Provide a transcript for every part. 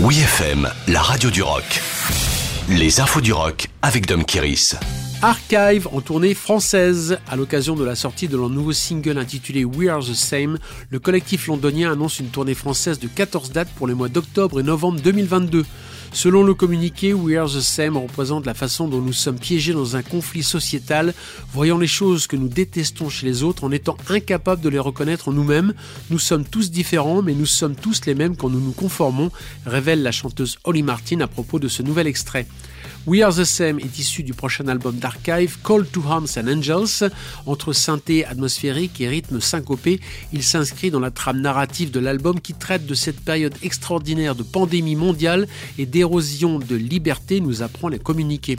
Oui FM, la radio du rock. Les infos du rock avec Dom Kiris. Archive en tournée française. À l'occasion de la sortie de leur nouveau single intitulé We Are the Same, le collectif londonien annonce une tournée française de 14 dates pour les mois d'octobre et novembre 2022. Selon le communiqué, We Are the Same représente la façon dont nous sommes piégés dans un conflit sociétal, voyant les choses que nous détestons chez les autres en étant incapables de les reconnaître en nous-mêmes. Nous sommes tous différents, mais nous sommes tous les mêmes quand nous nous conformons, révèle la chanteuse Holly Martin à propos de ce nouvel extrait. We Are the Same est issu du prochain album d'Archive, Call to Arms and Angels. Entre synthé atmosphérique et rythme syncopé, il s'inscrit dans la trame narrative de l'album qui traite de cette période extraordinaire de pandémie mondiale et d'érosion de liberté, nous apprend les communiqués.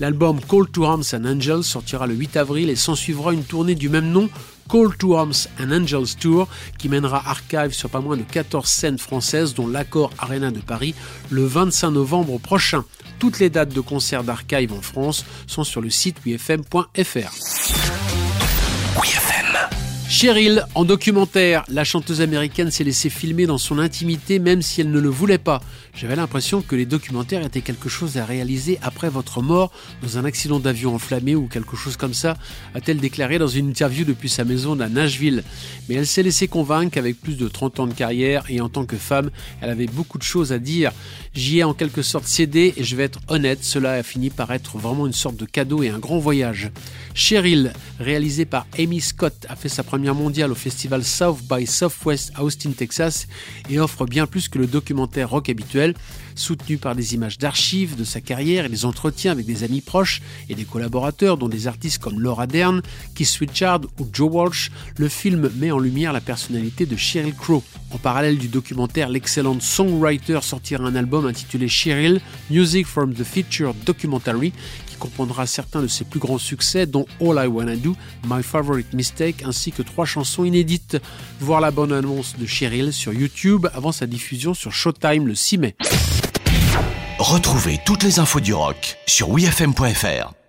L'album Call to Arms and Angels sortira le 8 avril et s'en suivra une tournée du même nom Call to Arms and Angels Tour qui mènera Archive sur pas moins de 14 scènes françaises dont l'Accord Arena de Paris le 25 novembre prochain. Toutes les dates de concert d'Archive en France sont sur le site wfm.fr. Cheryl, en documentaire, la chanteuse américaine s'est laissée filmer dans son intimité même si elle ne le voulait pas. J'avais l'impression que les documentaires étaient quelque chose à réaliser après votre mort dans un accident d'avion enflammé ou quelque chose comme ça, a-t-elle déclaré dans une interview depuis sa maison à Nashville. Mais elle s'est laissée convaincre qu'avec plus de 30 ans de carrière et en tant que femme, elle avait beaucoup de choses à dire. J'y ai en quelque sorte cédé et je vais être honnête, cela a fini par être vraiment une sorte de cadeau et un grand voyage. Cheryl, réalisé par Amy Scott, a fait sa première mondiale au festival South by Southwest Austin, Texas, et offre bien plus que le documentaire rock habituel, soutenu par des images d'archives de sa carrière et des entretiens avec des amis proches et des collaborateurs, dont des artistes comme Laura Dern, Keith Richard ou Joe Walsh. Le film met en lumière la personnalité de Sheryl Crow. En parallèle du documentaire, l'excellente songwriter sortira un album intitulé Sheryl Music from the Feature Documentary qui comprendra certains de ses plus grands succès, dont All I Wanna Do, My Favorite Mistake, ainsi que trois chansons inédites. Voir la bonne annonce de Cheryl sur YouTube avant sa diffusion sur Showtime le 6 mai. Retrouvez toutes les infos du rock sur wfm.fr.